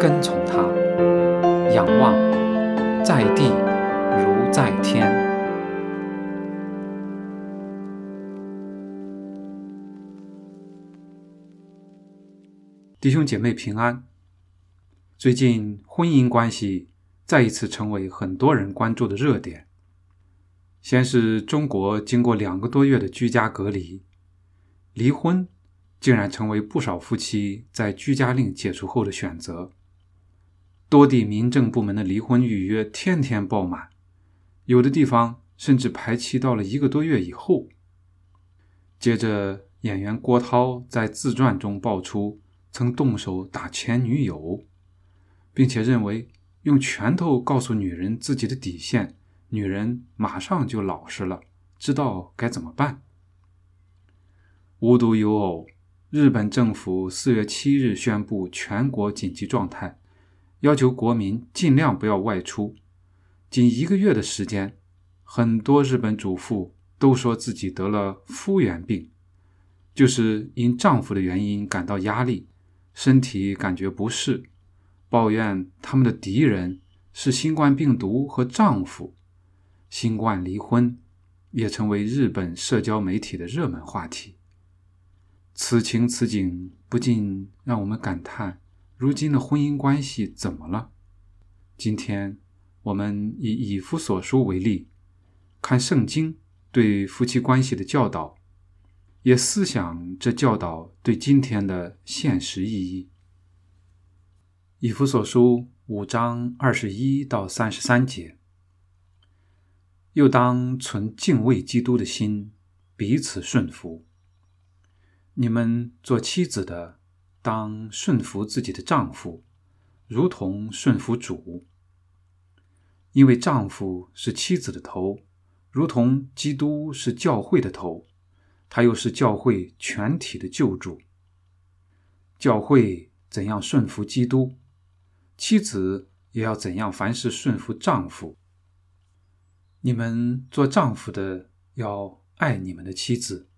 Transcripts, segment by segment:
跟从他，仰望在地如在天。弟兄姐妹平安。最近婚姻关系再一次成为很多人关注的热点。先是中国经过两个多月的居家隔离，离婚竟然成为不少夫妻在居家令解除后的选择。多地民政部门的离婚预约天天爆满，有的地方甚至排期到了一个多月以后。接着，演员郭涛在自传中爆出。曾动手打前女友，并且认为用拳头告诉女人自己的底线，女人马上就老实了，知道该怎么办。无独有偶，日本政府四月七日宣布全国紧急状态，要求国民尽量不要外出。仅一个月的时间，很多日本主妇都说自己得了夫源病，就是因丈夫的原因感到压力。身体感觉不适，抱怨他们的敌人是新冠病毒和丈夫。新冠离婚也成为日本社交媒体的热门话题。此情此景，不禁让我们感叹：如今的婚姻关系怎么了？今天我们以以夫所书为例，看圣经对夫妻关系的教导。也思想这教导对今天的现实意义。以弗所书五章二十一到三十三节，又当存敬畏基督的心，彼此顺服。你们做妻子的，当顺服自己的丈夫，如同顺服主，因为丈夫是妻子的头，如同基督是教会的头。他又是教会全体的救主。教会怎样顺服基督，妻子也要怎样凡事顺服丈夫。你们做丈夫的要爱你们的妻子，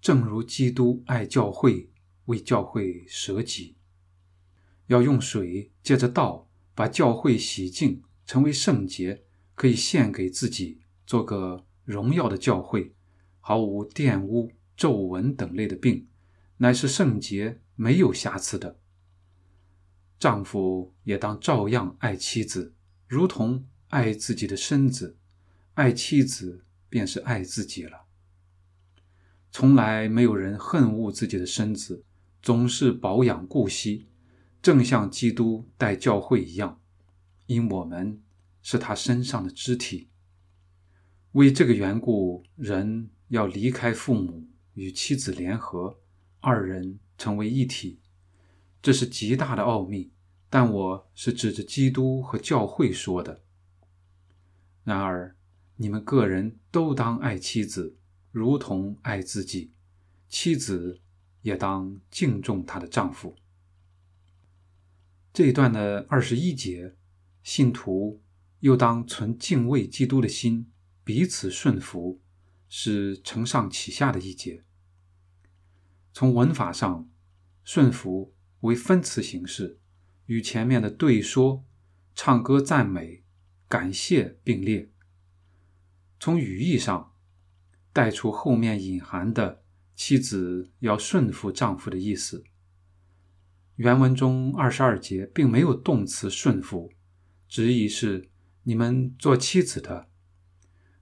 正如基督爱教会，为教会舍己。要用水借着道把教会洗净，成为圣洁，可以献给自己，做个荣耀的教会。毫无玷污、皱纹等类的病，乃是圣洁、没有瑕疵的。丈夫也当照样爱妻子，如同爱自己的身子。爱妻子便是爱自己了。从来没有人恨恶自己的身子，总是保养顾惜，正像基督待教会一样，因我们是他身上的肢体。为这个缘故，人。要离开父母，与妻子联合，二人成为一体，这是极大的奥秘。但我是指着基督和教会说的。然而，你们个人都当爱妻子，如同爱自己；妻子也当敬重她的丈夫。这一段的二十一节，信徒又当存敬畏基督的心，彼此顺服。是承上启下的一节。从文法上，顺服为分词形式，与前面的对说、唱歌、赞美、感谢并列。从语义上，带出后面隐含的妻子要顺服丈夫的意思。原文中二十二节并没有动词顺服，直译是：你们做妻子的，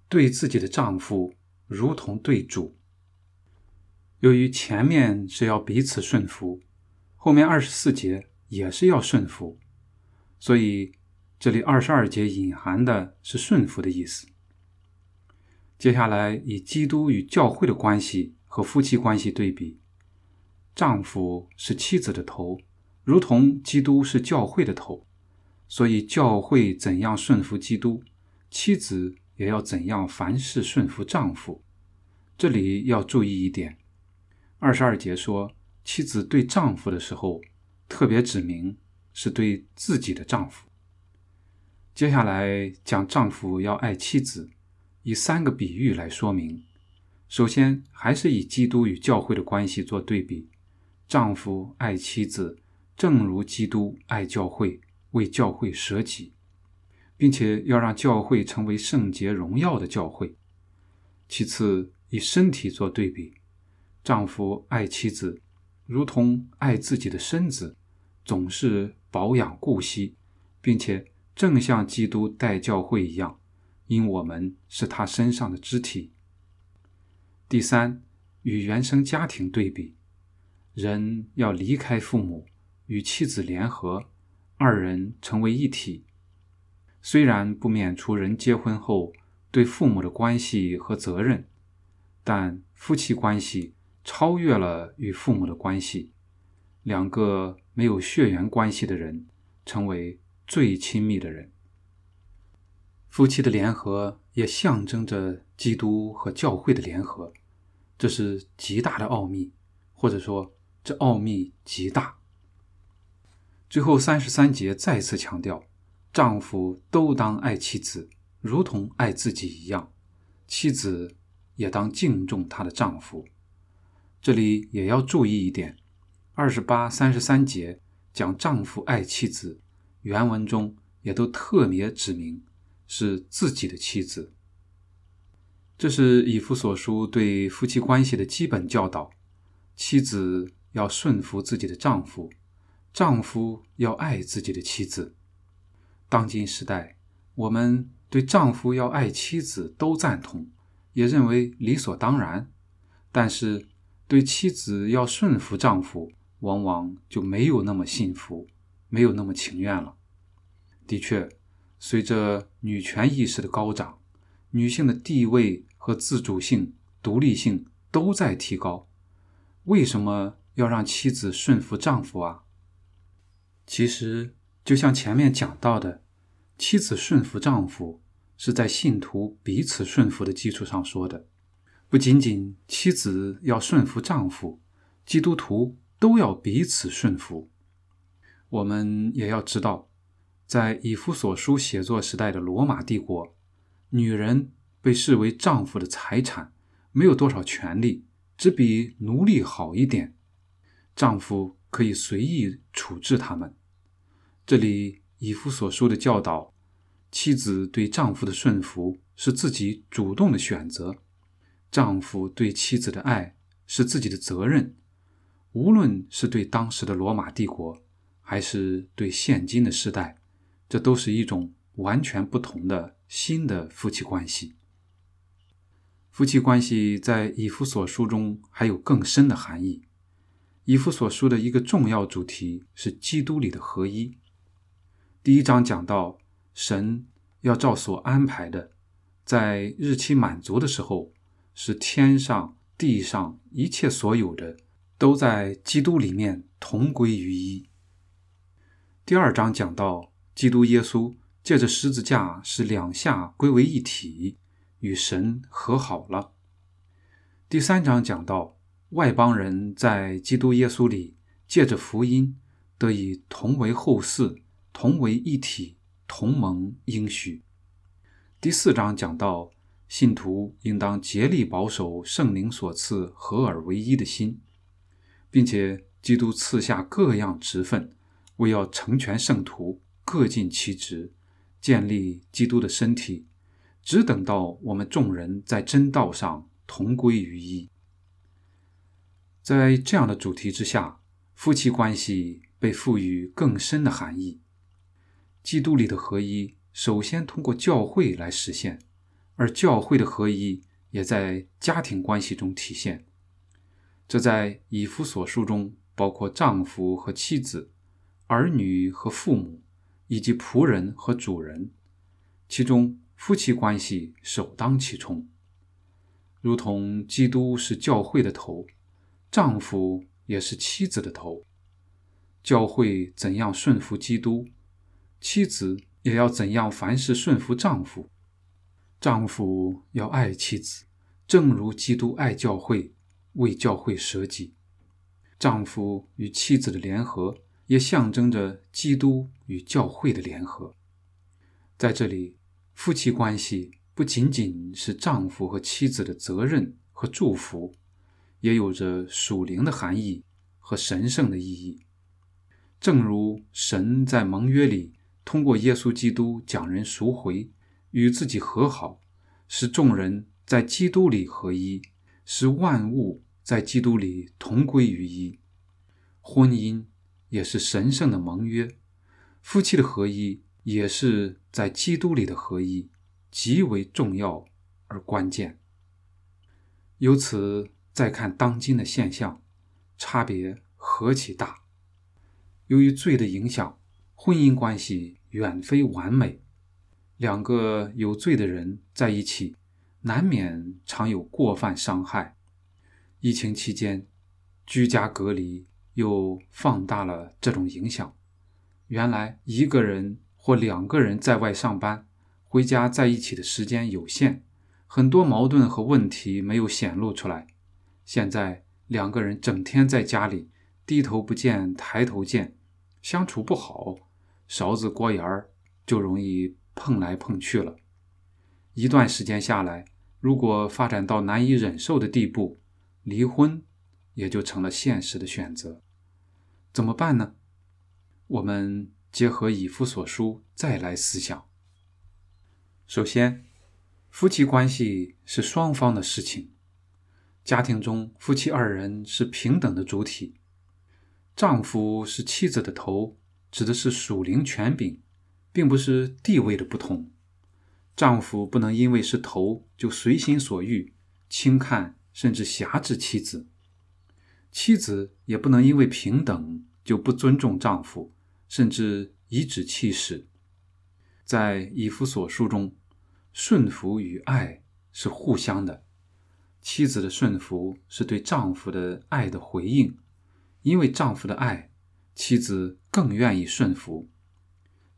对自己的丈夫。如同对主。由于前面是要彼此顺服，后面二十四节也是要顺服，所以这里二十二节隐含的是顺服的意思。接下来以基督与教会的关系和夫妻关系对比，丈夫是妻子的头，如同基督是教会的头。所以教会怎样顺服基督，妻子也要怎样凡事顺服丈夫。这里要注意一点，二十二节说，妻子对丈夫的时候，特别指明是对自己的丈夫。接下来讲丈夫要爱妻子，以三个比喻来说明。首先，还是以基督与教会的关系做对比。丈夫爱妻子，正如基督爱教会，为教会舍己，并且要让教会成为圣洁荣耀的教会。其次，以身体做对比，丈夫爱妻子，如同爱自己的身子，总是保养顾惜，并且。正像基督待教会一样，因我们是他身上的肢体。第三，与原生家庭对比，人要离开父母，与妻子联合，二人成为一体。虽然不免除人结婚后对父母的关系和责任，但夫妻关系超越了与父母的关系，两个没有血缘关系的人成为。最亲密的人，夫妻的联合也象征着基督和教会的联合，这是极大的奥秘，或者说这奥秘极大。最后三十三节再次强调，丈夫都当爱妻子，如同爱自己一样；妻子也当敬重她的丈夫。这里也要注意一点，二十八、三十三节讲丈夫爱妻子。原文中也都特别指明是自己的妻子，这是以弗所书对夫妻关系的基本教导：妻子要顺服自己的丈夫，丈夫要爱自己的妻子。当今时代，我们对丈夫要爱妻子都赞同，也认为理所当然，但是对妻子要顺服丈夫，往往就没有那么幸福。没有那么情愿了。的确，随着女权意识的高涨，女性的地位和自主性、独立性都在提高。为什么要让妻子顺服丈夫啊？其实，就像前面讲到的，妻子顺服丈夫是在信徒彼此顺服的基础上说的。不仅仅妻子要顺服丈夫，基督徒都要彼此顺服。我们也要知道，在以弗所书写作时代的罗马帝国，女人被视为丈夫的财产，没有多少权利，只比奴隶好一点。丈夫可以随意处置他们。这里以夫所说的教导，妻子对丈夫的顺服是自己主动的选择，丈夫对妻子的爱是自己的责任。无论是对当时的罗马帝国。还是对现今的时代，这都是一种完全不同的新的夫妻关系。夫妻关系在以弗所书中还有更深的含义。以弗所书的一个重要主题是基督里的合一。第一章讲到，神要照所安排的，在日期满足的时候，使天上地上一切所有的都在基督里面同归于一。第二章讲到，基督耶稣借着十字架使两下归为一体，与神和好了。第三章讲到，外邦人在基督耶稣里借着福音得以同为后嗣，同为一体，同盟应许。第四章讲到，信徒应当竭力保守圣灵所赐合而为一的心，并且基督赐下各样职分。为要成全圣徒，各尽其职，建立基督的身体，只等到我们众人在真道上同归于一。在这样的主题之下，夫妻关系被赋予更深的含义。基督里的合一，首先通过教会来实现，而教会的合一也在家庭关系中体现。这在以夫所书中，包括丈夫和妻子。儿女和父母，以及仆人和主人，其中夫妻关系首当其冲。如同基督是教会的头，丈夫也是妻子的头。教会怎样顺服基督，妻子也要怎样凡事顺服丈夫。丈夫要爱妻子，正如基督爱教会，为教会舍己。丈夫与妻子的联合，也象征着基督与教会的联合。在这里，夫妻关系不仅仅是丈夫和妻子的责任和祝福，也有着属灵的含义和神圣的意义。正如神在盟约里通过耶稣基督将人赎回。与自己和好，使众人在基督里合一，使万物在基督里同归于一。婚姻也是神圣的盟约，夫妻的合一也是在基督里的合一，极为重要而关键。由此再看当今的现象，差别何其大！由于罪的影响，婚姻关系远非完美。两个有罪的人在一起，难免常有过犯伤害。疫情期间，居家隔离又放大了这种影响。原来一个人或两个人在外上班，回家在一起的时间有限，很多矛盾和问题没有显露出来。现在两个人整天在家里低头不见抬头见，相处不好，勺子锅沿儿就容易。碰来碰去了，一段时间下来，如果发展到难以忍受的地步，离婚也就成了现实的选择。怎么办呢？我们结合以夫所书再来思想。首先，夫妻关系是双方的事情，家庭中夫妻二人是平等的主体，丈夫是妻子的头，指的是属灵权柄。并不是地位的不同，丈夫不能因为是头就随心所欲、轻看甚至辖制妻子；妻子也不能因为平等就不尊重丈夫，甚至颐指气使。在以弗所书中，顺服与爱是互相的，妻子的顺服是对丈夫的爱的回应，因为丈夫的爱，妻子更愿意顺服。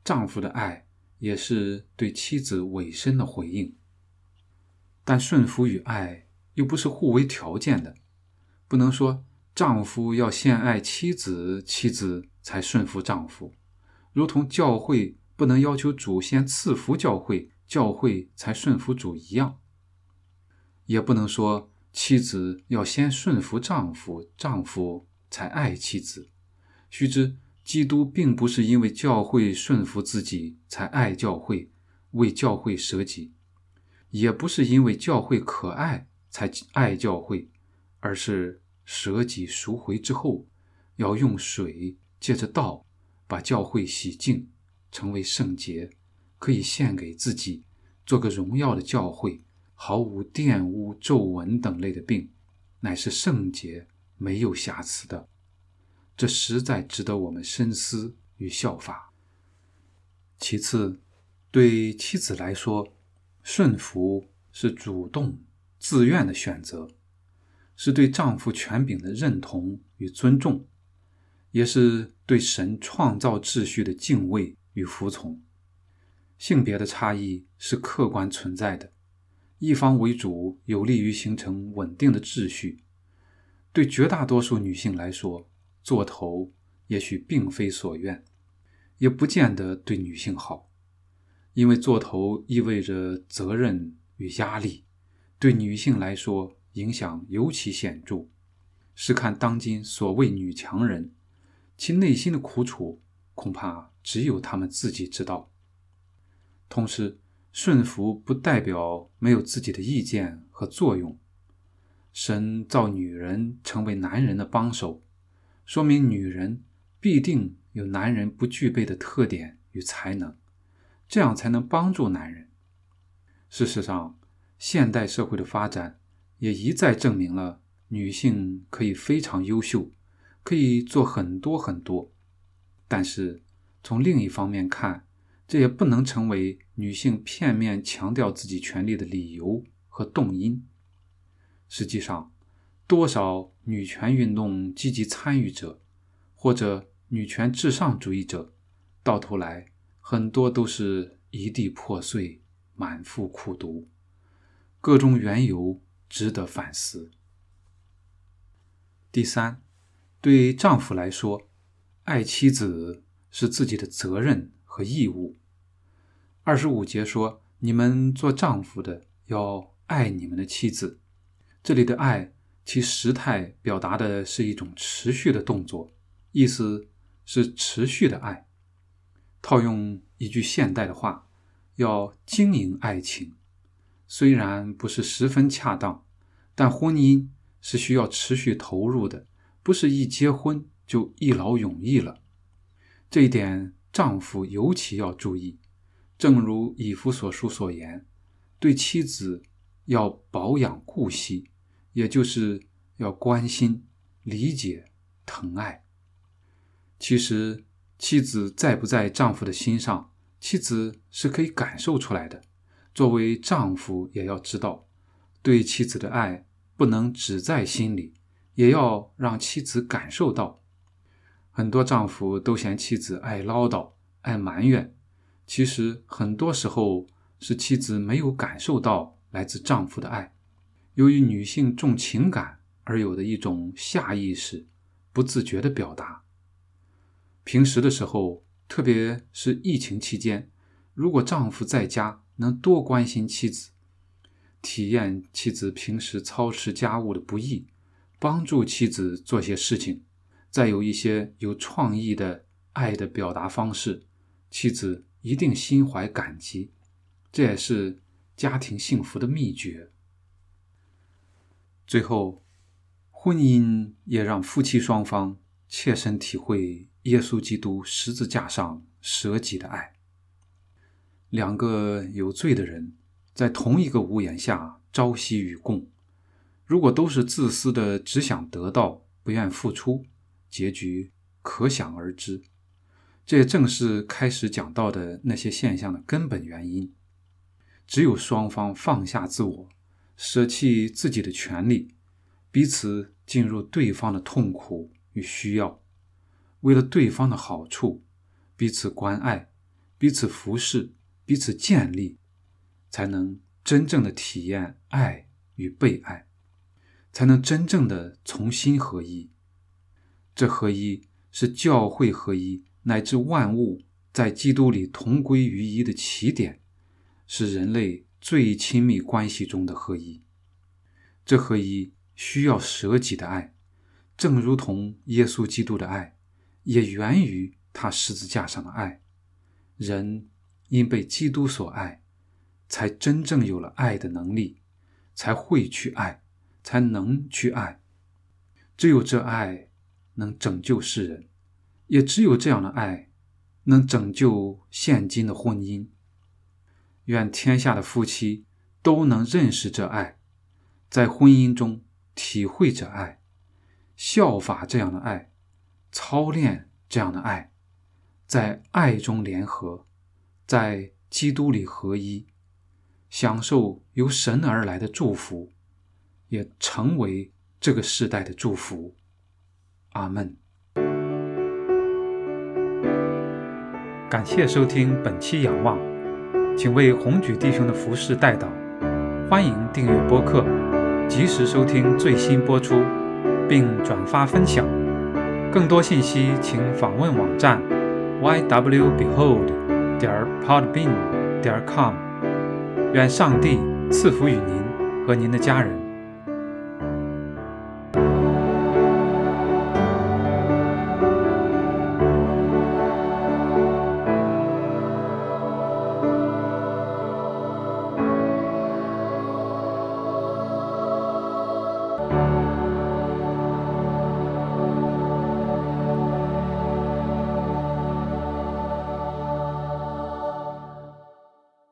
丈夫的爱也是对妻子委身的回应，但顺服与爱又不是互为条件的，不能说丈夫要先爱妻子，妻子才顺服丈夫，如同教会不能要求主先赐福教会，教会才顺服主一样，也不能说妻子要先顺服丈夫，丈夫才爱妻子，须知。基督并不是因为教会顺服自己才爱教会，为教会舍己；也不是因为教会可爱才爱教会，而是舍己赎回之后，要用水借着道把教会洗净，成为圣洁，可以献给自己，做个荣耀的教会，毫无玷污、皱纹等类的病，乃是圣洁、没有瑕疵的。这实在值得我们深思与效法。其次，对妻子来说，顺服是主动、自愿的选择，是对丈夫权柄的认同与尊重，也是对神创造秩序的敬畏与服从。性别的差异是客观存在的，一方为主有利于形成稳定的秩序。对绝大多数女性来说，做头也许并非所愿，也不见得对女性好，因为做头意味着责任与压力，对女性来说影响尤其显著。试看当今所谓女强人，其内心的苦楚，恐怕只有她们自己知道。同时，顺服不代表没有自己的意见和作用。神造女人成为男人的帮手。说明女人必定有男人不具备的特点与才能，这样才能帮助男人。事实上，现代社会的发展也一再证明了女性可以非常优秀，可以做很多很多。但是从另一方面看，这也不能成为女性片面强调自己权利的理由和动因。实际上，多少女权运动积极参与者，或者女权至上主义者，到头来很多都是一地破碎，满腹苦毒，各种缘由值得反思。第三，对丈夫来说，爱妻子是自己的责任和义务。二十五节说：“你们做丈夫的要爱你们的妻子。”这里的“爱”其时态表达的是一种持续的动作，意思是持续的爱。套用一句现代的话，要经营爱情，虽然不是十分恰当，但婚姻是需要持续投入的，不是一结婚就一劳永逸了。这一点，丈夫尤其要注意。正如以夫所书所言，对妻子要保养顾惜，也就是要关心、理解、疼爱。其实，妻子在不在丈夫的心上，妻子是可以感受出来的。作为丈夫，也要知道，对妻子的爱不能只在心里，也要让妻子感受到。很多丈夫都嫌妻子爱唠叨、爱埋怨。其实很多时候是妻子没有感受到来自丈夫的爱，由于女性重情感而有的一种下意识、不自觉的表达。平时的时候，特别是疫情期间，如果丈夫在家能多关心妻子，体验妻子平时操持家务的不易，帮助妻子做些事情，再有一些有创意的爱的表达方式，妻子。一定心怀感激，这也是家庭幸福的秘诀。最后，婚姻也让夫妻双方切身体会耶稣基督十字架上舍己的爱。两个有罪的人在同一个屋檐下朝夕与共，如果都是自私的，只想得到，不愿付出，结局可想而知。这也正是开始讲到的那些现象的根本原因。只有双方放下自我，舍弃自己的权利，彼此进入对方的痛苦与需要，为了对方的好处，彼此关爱，彼此服侍，彼此建立，才能真正的体验爱与被爱，才能真正的重新合一。这合一是教会合一。乃至万物在基督里同归于一的起点，是人类最亲密关系中的合一。这合一需要舍己的爱，正如同耶稣基督的爱，也源于他十字架上的爱。人因被基督所爱，才真正有了爱的能力，才会去爱，才能去爱。只有这爱能拯救世人。也只有这样的爱，能拯救现今的婚姻。愿天下的夫妻都能认识这爱，在婚姻中体会这爱，效法这样的爱，操练这样的爱，在爱中联合，在基督里合一，享受由神而来的祝福，也成为这个时代的祝福。阿门。感谢收听本期《仰望》，请为红举弟兄的服饰代祷。欢迎订阅播客，及时收听最新播出，并转发分享。更多信息请访问网站 ywbehold. 点 podbean. 点 com。愿上帝赐福于您和您的家人。